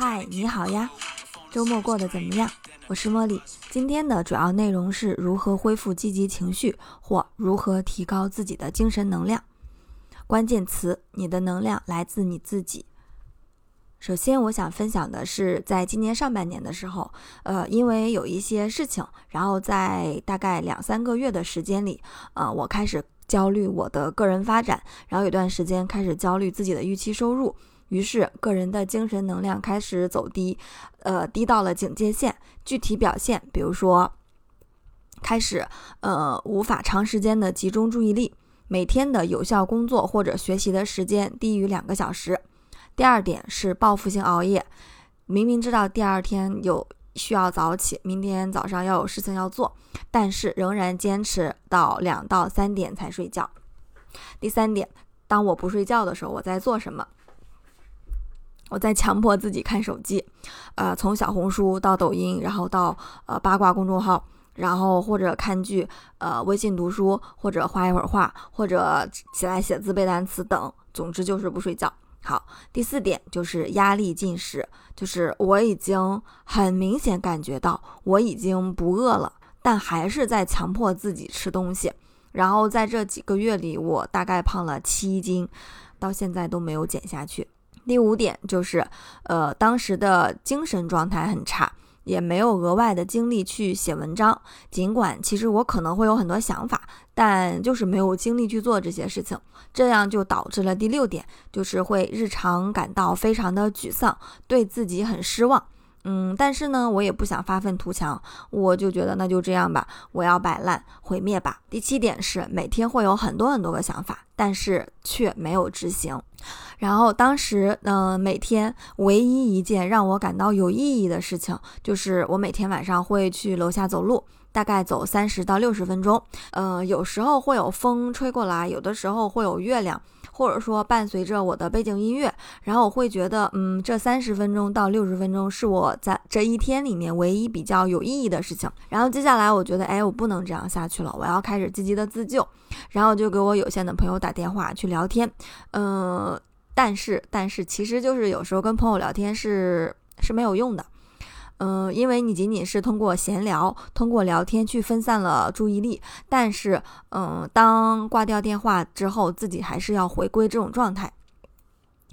嗨，你好呀，周末过得怎么样？我是茉莉，今天的主要内容是如何恢复积极情绪，或如何提高自己的精神能量。关键词：你的能量来自你自己。首先，我想分享的是，在今年上半年的时候，呃，因为有一些事情，然后在大概两三个月的时间里，呃，我开始焦虑我的个人发展，然后有段时间开始焦虑自己的预期收入，于是个人的精神能量开始走低，呃，低到了警戒线。具体表现，比如说，开始呃无法长时间的集中注意力，每天的有效工作或者学习的时间低于两个小时。第二点是报复性熬夜，明明知道第二天有需要早起，明天早上要有事情要做，但是仍然坚持到两到三点才睡觉。第三点，当我不睡觉的时候，我在做什么？我在强迫自己看手机，呃，从小红书到抖音，然后到呃八卦公众号，然后或者看剧，呃，微信读书，或者画一会儿画，或者起来写字背单词等，总之就是不睡觉。好，第四点就是压力进食，就是我已经很明显感觉到我已经不饿了，但还是在强迫自己吃东西。然后在这几个月里，我大概胖了七斤，到现在都没有减下去。第五点就是，呃，当时的精神状态很差。也没有额外的精力去写文章，尽管其实我可能会有很多想法，但就是没有精力去做这些事情，这样就导致了第六点，就是会日常感到非常的沮丧，对自己很失望。嗯，但是呢，我也不想发愤图强，我就觉得那就这样吧，我要摆烂毁灭吧。第七点是每天会有很多很多个想法，但是却没有执行。然后当时，嗯，每天唯一一件让我感到有意义的事情，就是我每天晚上会去楼下走路，大概走三十到六十分钟。呃，有时候会有风吹过来，有的时候会有月亮，或者说伴随着我的背景音乐，然后我会觉得，嗯，这三十分钟到六十分钟是我在这一天里面唯一比较有意义的事情。然后接下来，我觉得，哎，我不能这样下去了，我要开始积极的自救，然后就给我有限的朋友打电话去聊天，嗯。但是，但是，其实就是有时候跟朋友聊天是是没有用的，嗯，因为你仅仅是通过闲聊、通过聊天去分散了注意力，但是，嗯，当挂掉电话之后，自己还是要回归这种状态。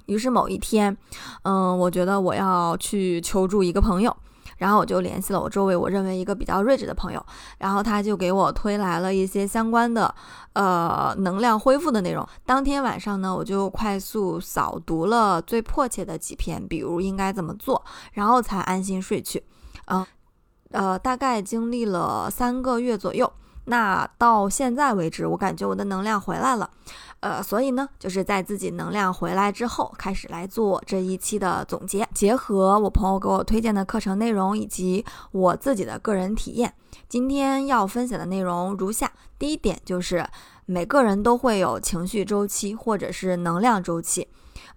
于是某一天，嗯，我觉得我要去求助一个朋友。然后我就联系了我周围我认为一个比较睿智的朋友，然后他就给我推来了一些相关的，呃，能量恢复的内容。当天晚上呢，我就快速扫读了最迫切的几篇，比如应该怎么做，然后才安心睡去。嗯，呃，大概经历了三个月左右。那到现在为止，我感觉我的能量回来了，呃，所以呢，就是在自己能量回来之后，开始来做这一期的总结，结合我朋友给我推荐的课程内容以及我自己的个人体验，今天要分享的内容如下：第一点就是每个人都会有情绪周期或者是能量周期，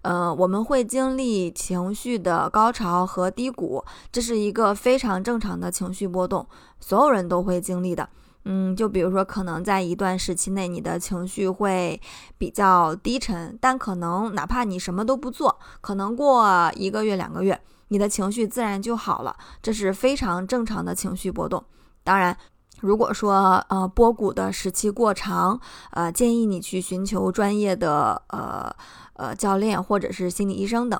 呃，我们会经历情绪的高潮和低谷，这是一个非常正常的情绪波动，所有人都会经历的。嗯，就比如说，可能在一段时期内，你的情绪会比较低沉，但可能哪怕你什么都不做，可能过一个月、两个月，你的情绪自然就好了，这是非常正常的情绪波动。当然，如果说呃波谷的时期过长，呃，建议你去寻求专业的呃。呃，教练或者是心理医生等。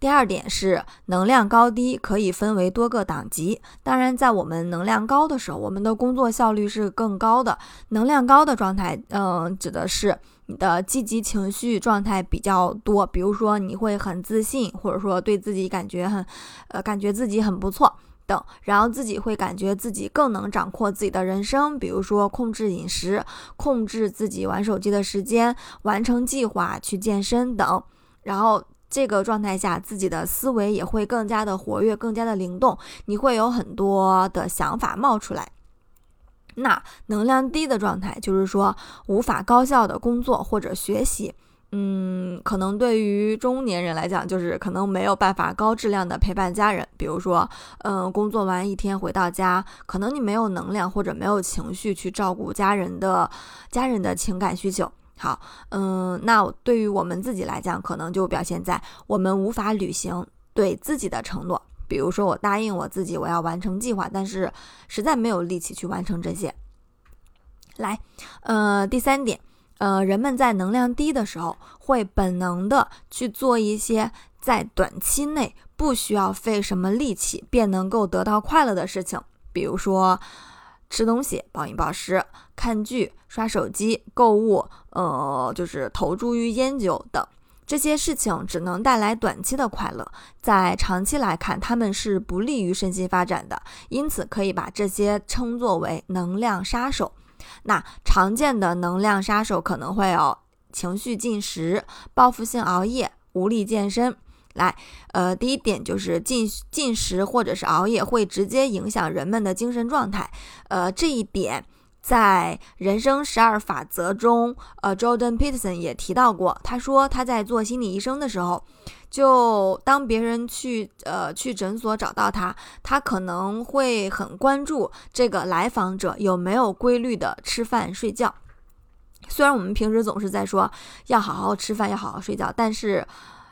第二点是能量高低可以分为多个档级。当然，在我们能量高的时候，我们的工作效率是更高的。能量高的状态，嗯，指的是你的积极情绪状态比较多。比如说，你会很自信，或者说对自己感觉很，呃，感觉自己很不错。等，然后自己会感觉自己更能掌控自己的人生，比如说控制饮食、控制自己玩手机的时间、完成计划、去健身等。然后这个状态下，自己的思维也会更加的活跃、更加的灵动，你会有很多的想法冒出来。那能量低的状态，就是说无法高效的工作或者学习。嗯，可能对于中年人来讲，就是可能没有办法高质量的陪伴家人。比如说，嗯，工作完一天回到家，可能你没有能量或者没有情绪去照顾家人的家人的情感需求。好，嗯，那对于我们自己来讲，可能就表现在我们无法履行对自己的承诺，比如说我答应我自己我要完成计划，但是实在没有力气去完成这些。来，呃，第三点，呃，人们在能量低的时候，会本能的去做一些在短期内不需要费什么力气便能够得到快乐的事情，比如说吃东西、暴饮暴食、看剧、刷手机、购物，呃，就是投注于烟酒等。这些事情只能带来短期的快乐，在长期来看，他们是不利于身心发展的。因此，可以把这些称作为能量杀手。那常见的能量杀手可能会有情绪进食、报复性熬夜、无力健身。来，呃，第一点就是进进食或者是熬夜会直接影响人们的精神状态。呃，这一点。在人生十二法则中，呃，Jordan Peterson 也提到过。他说他在做心理医生的时候，就当别人去呃去诊所找到他，他可能会很关注这个来访者有没有规律的吃饭睡觉。虽然我们平时总是在说要好好吃饭，要好好睡觉，但是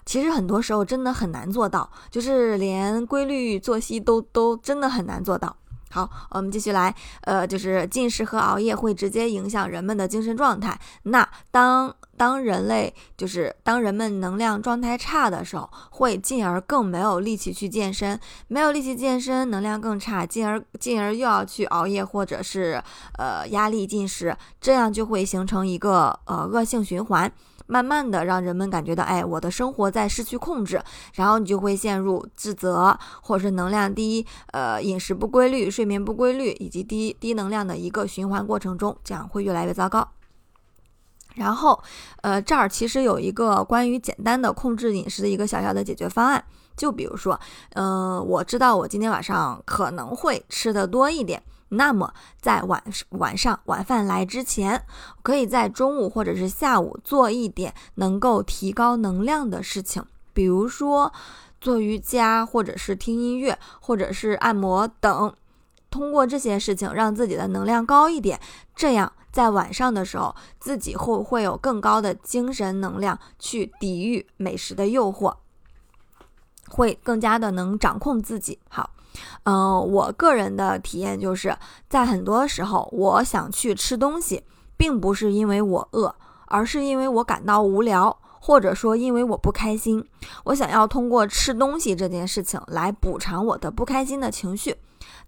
其实很多时候真的很难做到，就是连规律作息都都真的很难做到。好，我们继续来，呃，就是进食和熬夜会直接影响人们的精神状态。那当当人类就是当人们能量状态差的时候，会进而更没有力气去健身，没有力气健身，能量更差，进而进而又要去熬夜或者是呃压力进食，这样就会形成一个呃恶性循环。慢慢的让人们感觉到，哎，我的生活在失去控制，然后你就会陷入自责，或者是能量低，呃，饮食不规律、睡眠不规律以及低低能量的一个循环过程中，这样会越来越糟糕。然后，呃，这儿其实有一个关于简单的控制饮食的一个小小的解决方案，就比如说，嗯，我知道我今天晚上可能会吃的多一点。那么，在晚晚上晚饭来之前，可以在中午或者是下午做一点能够提高能量的事情，比如说做瑜伽，或者是听音乐，或者是按摩等。通过这些事情，让自己的能量高一点，这样在晚上的时候，自己会会有更高的精神能量去抵御美食的诱惑，会更加的能掌控自己。好。嗯，我个人的体验就是在很多时候，我想去吃东西，并不是因为我饿，而是因为我感到无聊，或者说因为我不开心。我想要通过吃东西这件事情来补偿我的不开心的情绪。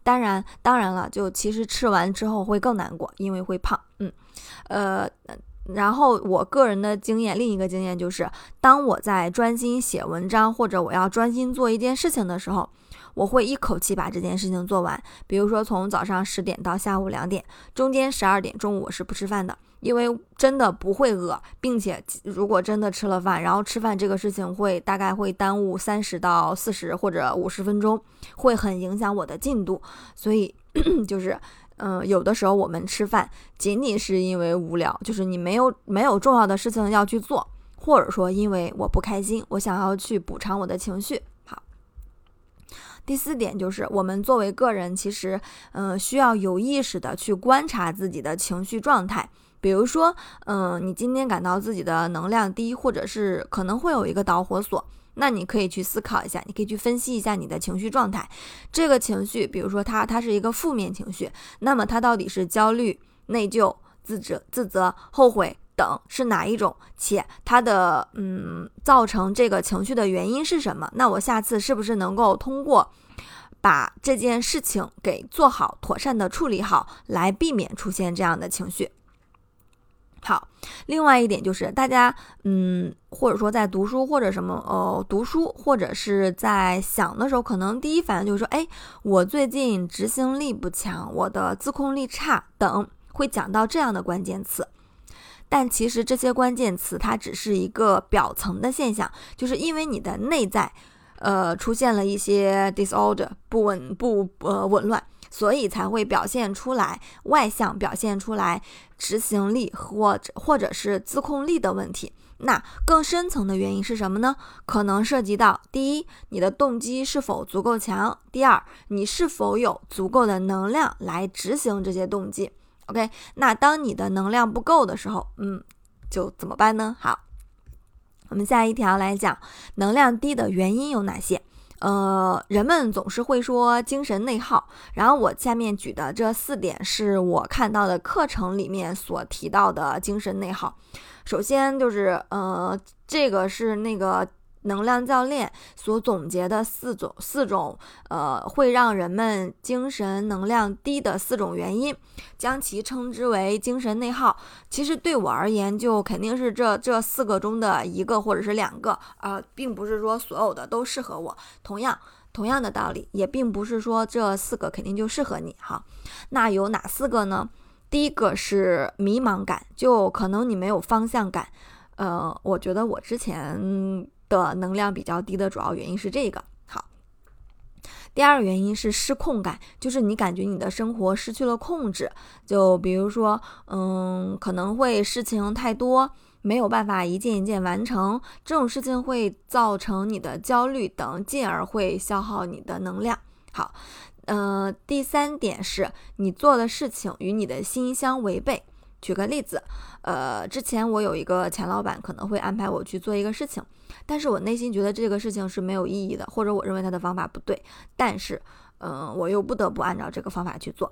当然，当然了，就其实吃完之后会更难过，因为会胖。嗯，呃，然后我个人的经验，另一个经验就是，当我在专心写文章，或者我要专心做一件事情的时候。我会一口气把这件事情做完，比如说从早上十点到下午两点，中间十二点中午我是不吃饭的，因为真的不会饿，并且如果真的吃了饭，然后吃饭这个事情会大概会耽误三十到四十或者五十分钟，会很影响我的进度，所以 就是，嗯，有的时候我们吃饭仅仅是因为无聊，就是你没有没有重要的事情要去做，或者说因为我不开心，我想要去补偿我的情绪。第四点就是，我们作为个人，其实，嗯，需要有意识的去观察自己的情绪状态。比如说，嗯，你今天感到自己的能量低，或者是可能会有一个导火索，那你可以去思考一下，你可以去分析一下你的情绪状态。这个情绪，比如说它，它是一个负面情绪，那么它到底是焦虑、内疚、自责、自责、后悔？等是哪一种？且它的嗯造成这个情绪的原因是什么？那我下次是不是能够通过把这件事情给做好、妥善的处理好，来避免出现这样的情绪？好，另外一点就是大家嗯，或者说在读书或者什么呃读书或者是在想的时候，可能第一反应就是说，哎，我最近执行力不强，我的自控力差等，会讲到这样的关键词。但其实这些关键词它只是一个表层的现象，就是因为你的内在，呃，出现了一些 disorder 不稳不呃紊乱，所以才会表现出来外向表现出来执行力或者或者是自控力的问题。那更深层的原因是什么呢？可能涉及到第一，你的动机是否足够强；第二，你是否有足够的能量来执行这些动机。OK，那当你的能量不够的时候，嗯，就怎么办呢？好，我们下一条来讲能量低的原因有哪些。呃，人们总是会说精神内耗，然后我下面举的这四点是我看到的课程里面所提到的精神内耗。首先就是，呃，这个是那个。能量教练所总结的四种四种，呃，会让人们精神能量低的四种原因，将其称之为精神内耗。其实对我而言，就肯定是这这四个中的一个或者是两个，呃，并不是说所有的都适合我。同样，同样的道理，也并不是说这四个肯定就适合你哈。那有哪四个呢？第一个是迷茫感，就可能你没有方向感。呃，我觉得我之前。的能量比较低的主要原因是这个。好，第二个原因是失控感，就是你感觉你的生活失去了控制。就比如说，嗯，可能会事情太多，没有办法一件一件完成，这种事情会造成你的焦虑等，进而会消耗你的能量。好，嗯，第三点是你做的事情与你的心相违背。举个例子，呃，之前我有一个前老板可能会安排我去做一个事情。但是我内心觉得这个事情是没有意义的，或者我认为他的方法不对，但是，嗯，我又不得不按照这个方法去做，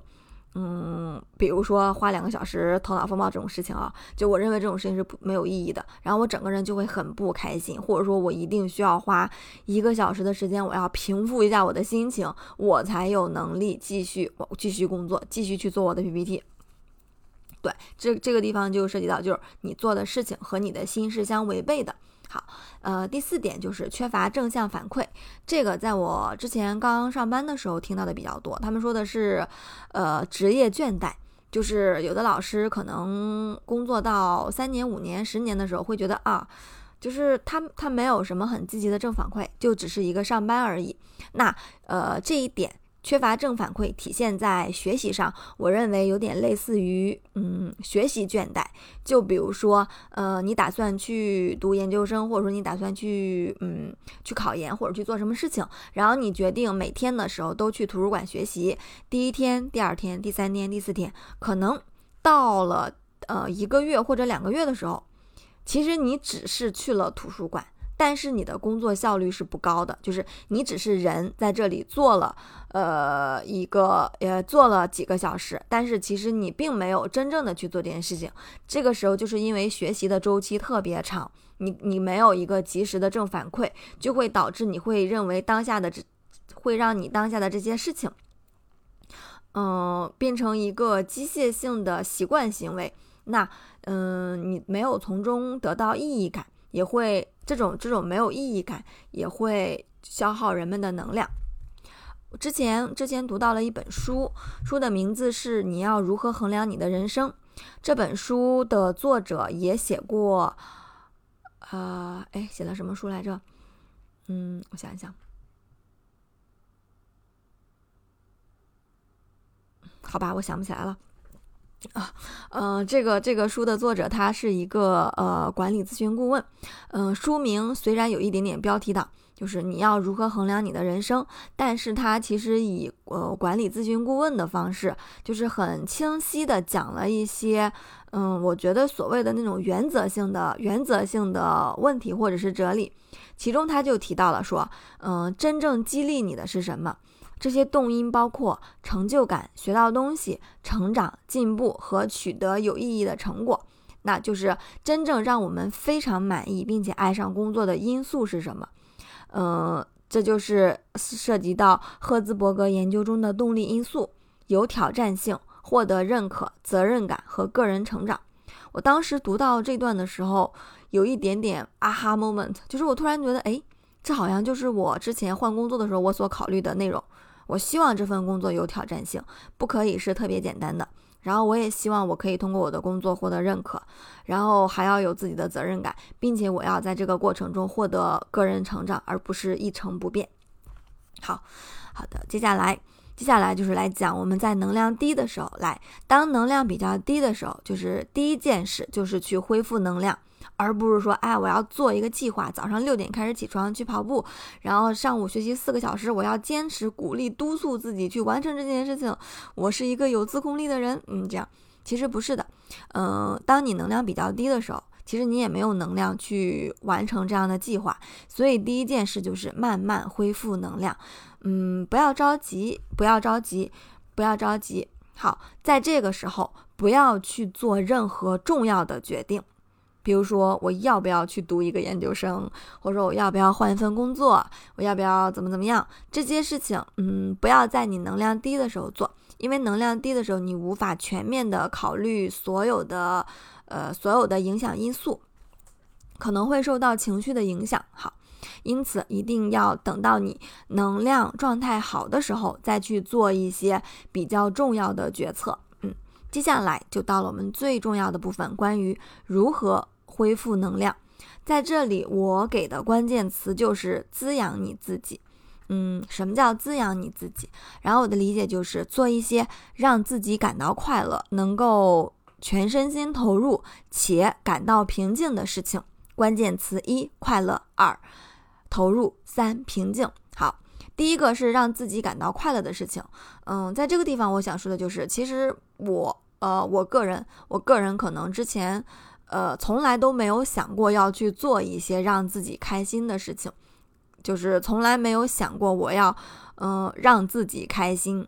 嗯，比如说花两个小时头脑风暴这种事情啊，就我认为这种事情是没有意义的，然后我整个人就会很不开心，或者说我一定需要花一个小时的时间，我要平复一下我的心情，我才有能力继续继续工作，继续去做我的 PPT。对，这这个地方就涉及到，就是你做的事情和你的心是相违背的。好，呃，第四点就是缺乏正向反馈。这个在我之前刚上班的时候听到的比较多。他们说的是，呃，职业倦怠，就是有的老师可能工作到三年、五年、十年的时候，会觉得啊，就是他他没有什么很积极的正反馈，就只是一个上班而已。那呃，这一点。缺乏正反馈体现在学习上，我认为有点类似于，嗯，学习倦怠。就比如说，呃，你打算去读研究生，或者说你打算去，嗯，去考研或者去做什么事情，然后你决定每天的时候都去图书馆学习。第一天、第二天、第三天、第四天，可能到了呃一个月或者两个月的时候，其实你只是去了图书馆。但是你的工作效率是不高的，就是你只是人在这里做了，呃，一个呃做了几个小时，但是其实你并没有真正的去做这件事情。这个时候就是因为学习的周期特别长，你你没有一个及时的正反馈，就会导致你会认为当下的这会让你当下的这些事情，嗯，变成一个机械性的习惯行为。那嗯，你没有从中得到意义感，也会。这种这种没有意义感也会消耗人们的能量。之前之前读到了一本书，书的名字是《你要如何衡量你的人生》。这本书的作者也写过，呃，哎，写了什么书来着？嗯，我想一想。好吧，我想不起来了。啊，呃，这个这个书的作者他是一个呃管理咨询顾问，嗯，书名虽然有一点点标题党，就是你要如何衡量你的人生，但是他其实以呃管理咨询顾问的方式，就是很清晰的讲了一些，嗯，我觉得所谓的那种原则性的原则性的问题或者是哲理，其中他就提到了说，嗯，真正激励你的是什么？这些动因包括成就感、学到东西、成长、进步和取得有意义的成果。那就是真正让我们非常满意并且爱上工作的因素是什么？嗯，这就是涉及到赫兹伯格研究中的动力因素：有挑战性、获得认可、责任感和个人成长。我当时读到这段的时候，有一点点啊哈 moment，就是我突然觉得，哎，这好像就是我之前换工作的时候我所考虑的内容。我希望这份工作有挑战性，不可以是特别简单的。然后我也希望我可以通过我的工作获得认可，然后还要有自己的责任感，并且我要在这个过程中获得个人成长，而不是一成不变。好，好的，接下来，接下来就是来讲我们在能量低的时候，来，当能量比较低的时候，就是第一件事就是去恢复能量。而不是说，哎，我要做一个计划，早上六点开始起床去跑步，然后上午学习四个小时，我要坚持鼓励督促自己去完成这件事情。我是一个有自控力的人，嗯，这样其实不是的。嗯，当你能量比较低的时候，其实你也没有能量去完成这样的计划。所以第一件事就是慢慢恢复能量，嗯，不要着急，不要着急，不要着急。好，在这个时候不要去做任何重要的决定。比如说，我要不要去读一个研究生，或者说我要不要换一份工作，我要不要怎么怎么样？这些事情，嗯，不要在你能量低的时候做，因为能量低的时候，你无法全面的考虑所有的，呃，所有的影响因素，可能会受到情绪的影响。好，因此一定要等到你能量状态好的时候，再去做一些比较重要的决策。嗯，接下来就到了我们最重要的部分，关于如何。恢复能量，在这里我给的关键词就是滋养你自己。嗯，什么叫滋养你自己？然后我的理解就是做一些让自己感到快乐、能够全身心投入且感到平静的事情。关键词一：快乐；二：投入；三：平静。好，第一个是让自己感到快乐的事情。嗯，在这个地方我想说的就是，其实我呃，我个人，我个人可能之前。呃，从来都没有想过要去做一些让自己开心的事情，就是从来没有想过我要，嗯，让自己开心，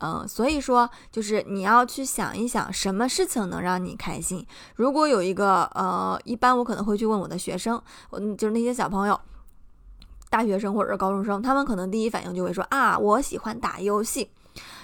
嗯，所以说，就是你要去想一想，什么事情能让你开心。如果有一个，呃，一般我可能会去问我的学生，嗯，就是那些小朋友，大学生或者是高中生，他们可能第一反应就会说啊，我喜欢打游戏，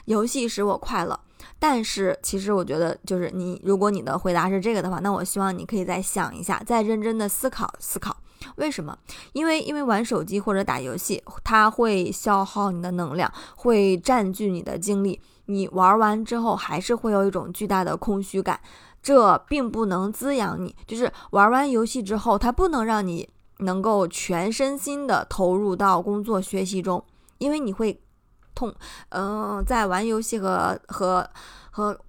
游戏使我快乐。但是，其实我觉得，就是你，如果你的回答是这个的话，那我希望你可以再想一下，再认真的思考思考，为什么？因为，因为玩手机或者打游戏，它会消耗你的能量，会占据你的精力，你玩完之后还是会有一种巨大的空虚感，这并不能滋养你。就是玩完游戏之后，它不能让你能够全身心的投入到工作学习中，因为你会。痛，嗯，在玩游戏和和和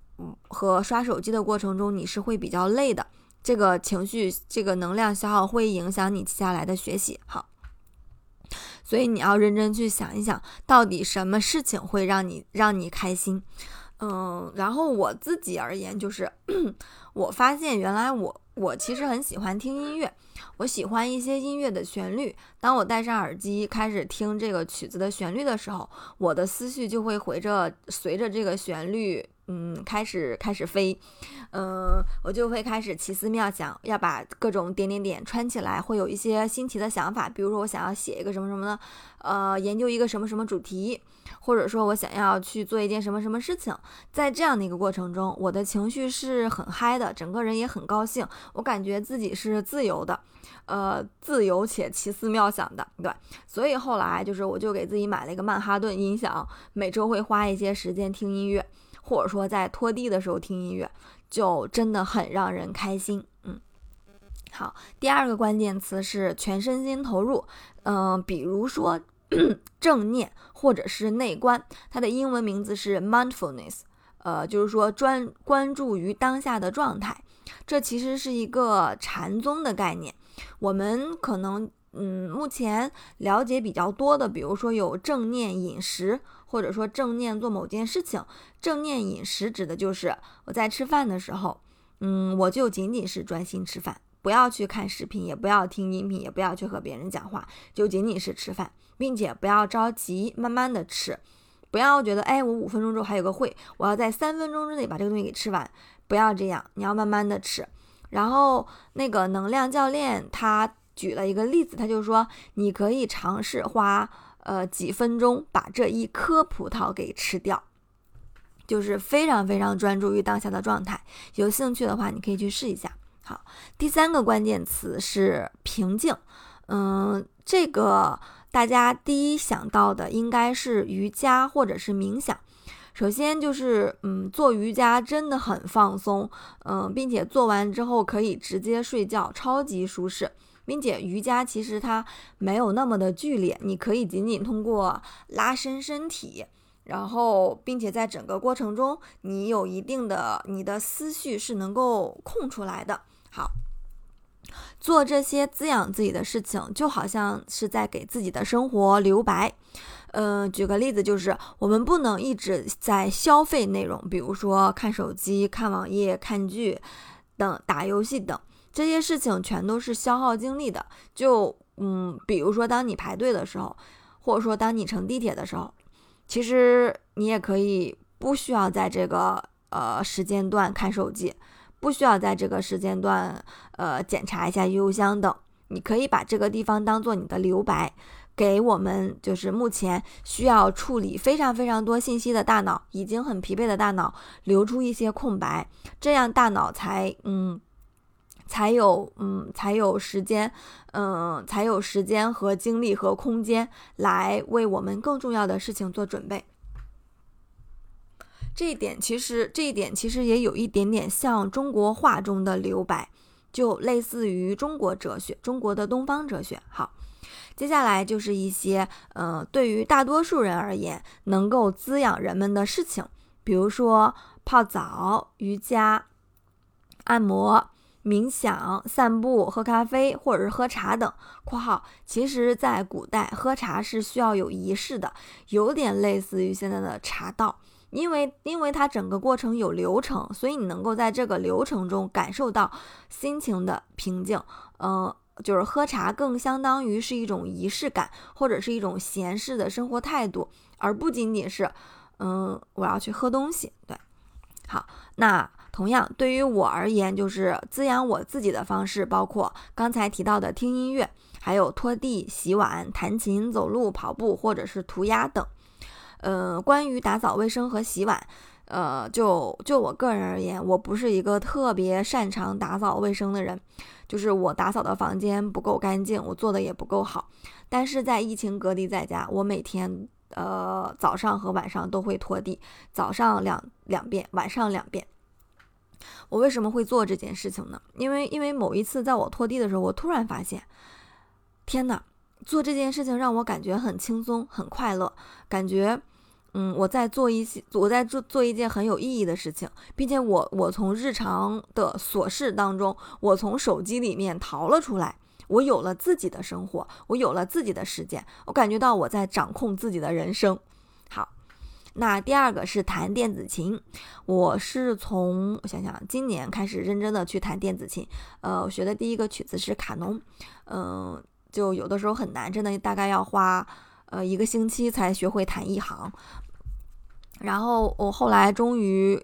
和刷手机的过程中，你是会比较累的。这个情绪，这个能量消耗会影响你接下来的学习。好，所以你要认真去想一想，到底什么事情会让你让你开心。嗯，然后我自己而言，就是 我发现原来我我其实很喜欢听音乐。我喜欢一些音乐的旋律。当我戴上耳机开始听这个曲子的旋律的时候，我的思绪就会随着随着这个旋律，嗯，开始开始飞。嗯，我就会开始奇思妙想，要把各种点点点串起来，会有一些新奇的想法。比如说，我想要写一个什么什么的，呃，研究一个什么什么主题，或者说我想要去做一件什么什么事情。在这样的一个过程中，我的情绪是很嗨的，整个人也很高兴，我感觉自己是自由的。呃，自由且奇思妙想的，对，所以后来就是我就给自己买了一个曼哈顿音响，每周会花一些时间听音乐，或者说在拖地的时候听音乐，就真的很让人开心。嗯，好，第二个关键词是全身心投入，嗯，比如说 正念或者是内观，它的英文名字是 mindfulness，呃，就是说专关注于当下的状态，这其实是一个禅宗的概念。我们可能，嗯，目前了解比较多的，比如说有正念饮食，或者说正念做某件事情。正念饮食指的就是我在吃饭的时候，嗯，我就仅仅是专心吃饭，不要去看视频，也不要听音频，也不要去和别人讲话，就仅仅是吃饭，并且不要着急，慢慢的吃，不要觉得，哎，我五分钟之后还有个会，我要在三分钟之内把这个东西给吃完，不要这样，你要慢慢的吃。然后那个能量教练他举了一个例子，他就说你可以尝试花呃几分钟把这一颗葡萄给吃掉，就是非常非常专注于当下的状态。有兴趣的话，你可以去试一下。好，第三个关键词是平静。嗯，这个大家第一想到的应该是瑜伽或者是冥想。首先就是，嗯，做瑜伽真的很放松，嗯，并且做完之后可以直接睡觉，超级舒适，并且瑜伽其实它没有那么的剧烈，你可以仅仅通过拉伸身体，然后并且在整个过程中，你有一定的你的思绪是能够空出来的。好。做这些滋养自己的事情，就好像是在给自己的生活留白。嗯，举个例子，就是我们不能一直在消费内容，比如说看手机、看网页、看剧等、打游戏等。这些事情全都是消耗精力的。就嗯，比如说当你排队的时候，或者说当你乘地铁的时候，其实你也可以不需要在这个呃时间段看手机，不需要在这个时间段呃检查一下邮箱等。你可以把这个地方当做你的留白。给我们就是目前需要处理非常非常多信息的大脑，已经很疲惫的大脑留出一些空白，这样大脑才嗯才有嗯才有时间嗯才有时间和精力和空间来为我们更重要的事情做准备。这一点其实这一点其实也有一点点像中国画中的留白，就类似于中国哲学，中国的东方哲学。好。接下来就是一些，呃，对于大多数人而言能够滋养人们的事情，比如说泡澡、瑜伽、按摩、冥想、散步、喝咖啡或者是喝茶等。（括号）其实，在古代喝茶是需要有仪式的，有点类似于现在的茶道，因为因为它整个过程有流程，所以你能够在这个流程中感受到心情的平静。嗯。就是喝茶更相当于是一种仪式感，或者是一种闲适的生活态度，而不仅仅是，嗯，我要去喝东西。对，好，那同样对于我而言，就是滋养我自己的方式，包括刚才提到的听音乐，还有拖地、洗碗、弹琴、走路、跑步，或者是涂鸦等。呃，关于打扫卫生和洗碗。呃，就就我个人而言，我不是一个特别擅长打扫卫生的人，就是我打扫的房间不够干净，我做的也不够好。但是在疫情隔离在家，我每天呃早上和晚上都会拖地，早上两两遍，晚上两遍。我为什么会做这件事情呢？因为因为某一次在我拖地的时候，我突然发现，天哪，做这件事情让我感觉很轻松，很快乐，感觉。嗯，我在做一些，我在做做一件很有意义的事情，并且我我从日常的琐事当中，我从手机里面逃了出来，我有了自己的生活，我有了自己的时间，我感觉到我在掌控自己的人生。好，那第二个是弹电子琴，我是从我想想，今年开始认真的去弹电子琴，呃，我学的第一个曲子是卡农，嗯，就有的时候很难，真的大概要花呃一个星期才学会弹一行。然后我后来终于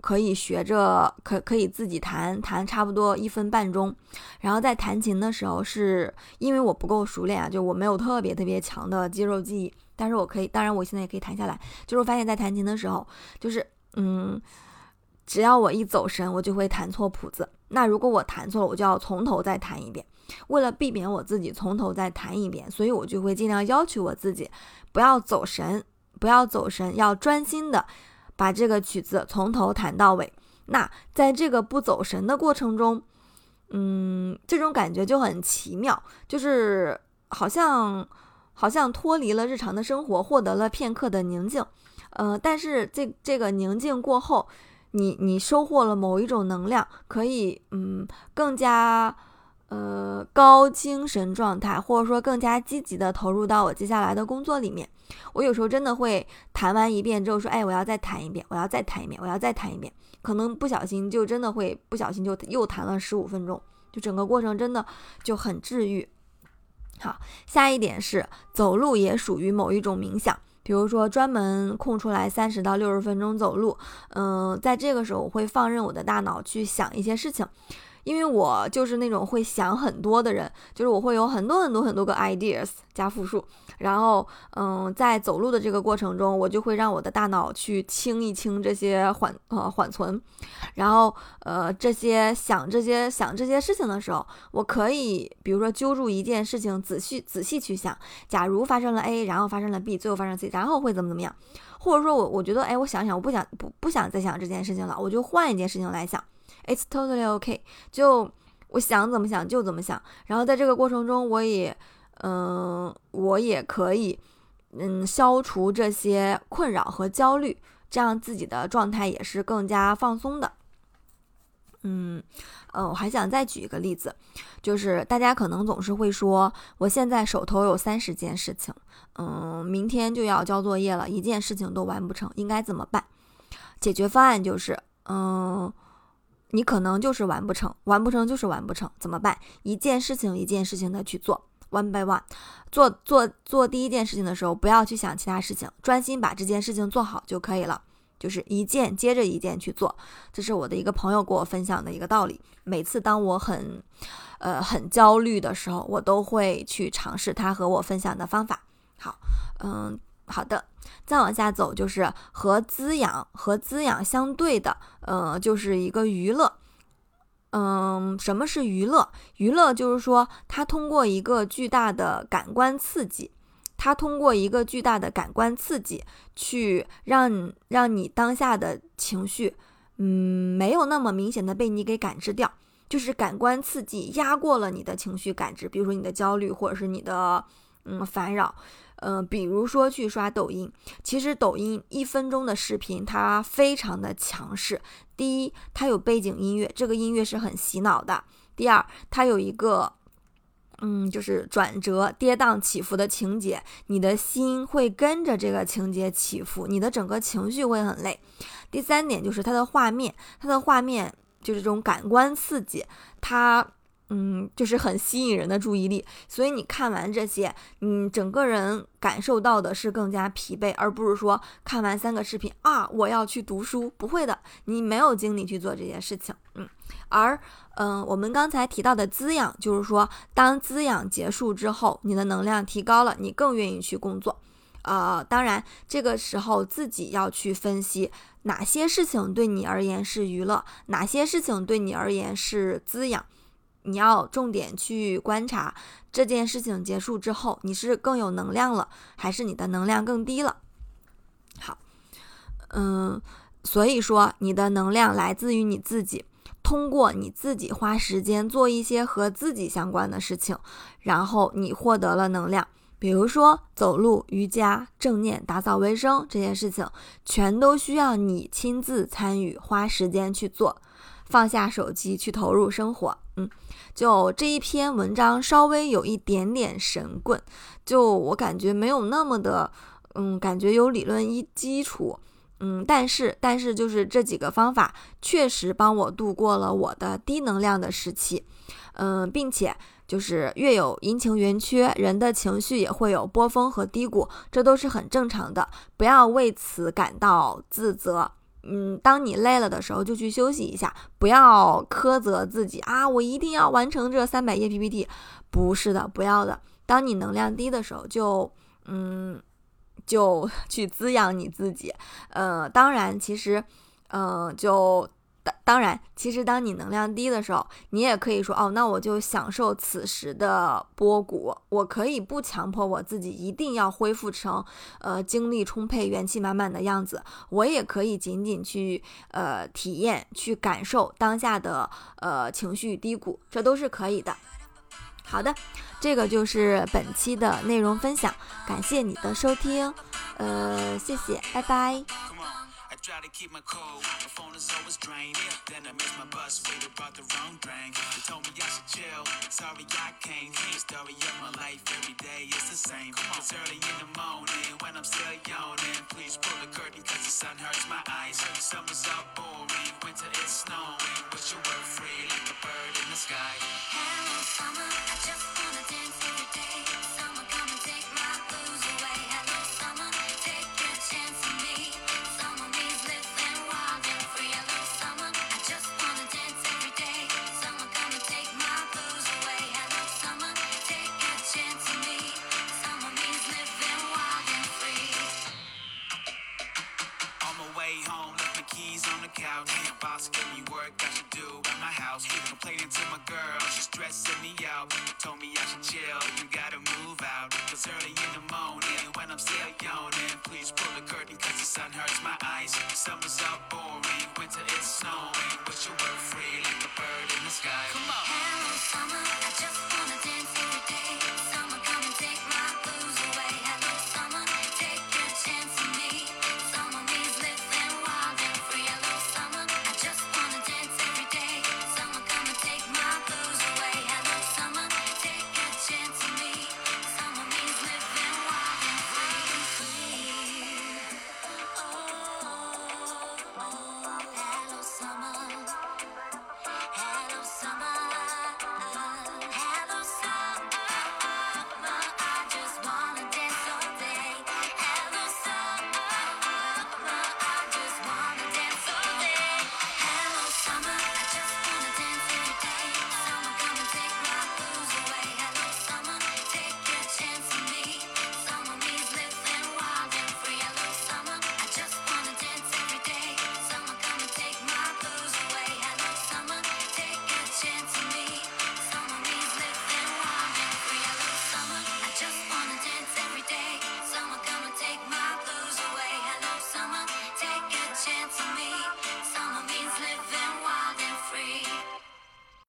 可以学着，可可以自己弹，弹差不多一分半钟。然后在弹琴的时候，是因为我不够熟练啊，就我没有特别特别强的肌肉记忆。但是我可以，当然我现在也可以弹下来。就是我发现，在弹琴的时候，就是嗯，只要我一走神，我就会弹错谱子。那如果我弹错了，我就要从头再弹一遍。为了避免我自己从头再弹一遍，所以我就会尽量要求我自己不要走神。不要走神，要专心的把这个曲子从头弹到尾。那在这个不走神的过程中，嗯，这种感觉就很奇妙，就是好像好像脱离了日常的生活，获得了片刻的宁静。呃，但是这这个宁静过后，你你收获了某一种能量，可以嗯更加。呃，高精神状态，或者说更加积极的投入到我接下来的工作里面。我有时候真的会弹完一遍之后说，哎，我要再弹一遍，我要再弹一遍，我要再弹一遍。可能不小心就真的会不小心就又弹了十五分钟，就整个过程真的就很治愈。好，下一点是走路也属于某一种冥想，比如说专门空出来三十到六十分钟走路，嗯，在这个时候我会放任我的大脑去想一些事情。因为我就是那种会想很多的人，就是我会有很多很多很多个 ideas 加复数，然后嗯，在走路的这个过程中，我就会让我的大脑去清一清这些缓呃缓存，然后呃这些想这些想这些事情的时候，我可以比如说揪住一件事情，仔细仔细去想，假如发生了 A，然后发生了 B，最后发生 C，然后会怎么怎么样，或者说我我觉得哎，我想想，我不想不不想再想这件事情了，我就换一件事情来想。It's totally okay，就我想怎么想就怎么想。然后在这个过程中，我也，嗯，我也可以，嗯，消除这些困扰和焦虑，这样自己的状态也是更加放松的。嗯，嗯，我还想再举一个例子，就是大家可能总是会说，我现在手头有三十件事情，嗯，明天就要交作业了，一件事情都完不成，应该怎么办？解决方案就是，嗯。你可能就是完不成，完不成就是完不成，怎么办？一件事情一件事情的去做，one by one，做做做第一件事情的时候，不要去想其他事情，专心把这件事情做好就可以了。就是一件接着一件去做，这是我的一个朋友给我分享的一个道理。每次当我很，呃，很焦虑的时候，我都会去尝试他和我分享的方法。好，嗯，好的，再往下走就是和滋养和滋养相对的，呃，就是一个娱乐。嗯，什么是娱乐？娱乐就是说，它通过一个巨大的感官刺激。它通过一个巨大的感官刺激，去让让你当下的情绪，嗯，没有那么明显的被你给感知掉，就是感官刺激压过了你的情绪感知，比如说你的焦虑或者是你的嗯烦扰，嗯，比如说去刷抖音，其实抖音一分钟的视频它非常的强势，第一，它有背景音乐，这个音乐是很洗脑的；第二，它有一个。嗯，就是转折、跌宕起伏的情节，你的心会跟着这个情节起伏，你的整个情绪会很累。第三点就是它的画面，它的画面就是这种感官刺激，它。嗯，就是很吸引人的注意力，所以你看完这些，你整个人感受到的是更加疲惫，而不是说看完三个视频啊，我要去读书，不会的，你没有精力去做这件事情。嗯，而嗯，我们刚才提到的滋养，就是说，当滋养结束之后，你的能量提高了，你更愿意去工作。呃，当然，这个时候自己要去分析哪些事情对你而言是娱乐，哪些事情对你而言是滋养。你要重点去观察这件事情结束之后，你是更有能量了，还是你的能量更低了？好，嗯，所以说你的能量来自于你自己，通过你自己花时间做一些和自己相关的事情，然后你获得了能量。比如说走路、瑜伽、正念、打扫卫生这些事情，全都需要你亲自参与，花时间去做。放下手机去投入生活，嗯，就这一篇文章稍微有一点点神棍，就我感觉没有那么的，嗯，感觉有理论一基础，嗯，但是但是就是这几个方法确实帮我度过了我的低能量的时期，嗯，并且就是月有阴晴圆缺，人的情绪也会有波峰和低谷，这都是很正常的，不要为此感到自责。嗯，当你累了的时候，就去休息一下，不要苛责自己啊！我一定要完成这三百页 PPT，不是的，不要的。当你能量低的时候，就嗯，就 去滋养你自己。呃，当然，其实，嗯，就。当然，其实当你能量低的时候，你也可以说哦，那我就享受此时的波谷，我可以不强迫我自己一定要恢复成呃精力充沛、元气满满的样子，我也可以仅仅去呃体验、去感受当下的呃情绪低谷，这都是可以的。好的，这个就是本期的内容分享，感谢你的收听，呃，谢谢，拜拜。Try to keep my cool. My phone is always drained. Then I miss my bus, waited, brought the wrong drink. They told me I should chill. Sorry, I can't. The story of my life every day is the same. It's early in the morning when I'm still yawning. Please pull the curtain cause the sun hurts my eyes. Summer's up boring, winter is snowing. Wish you were free like a bird in the sky. Hello, summer, I just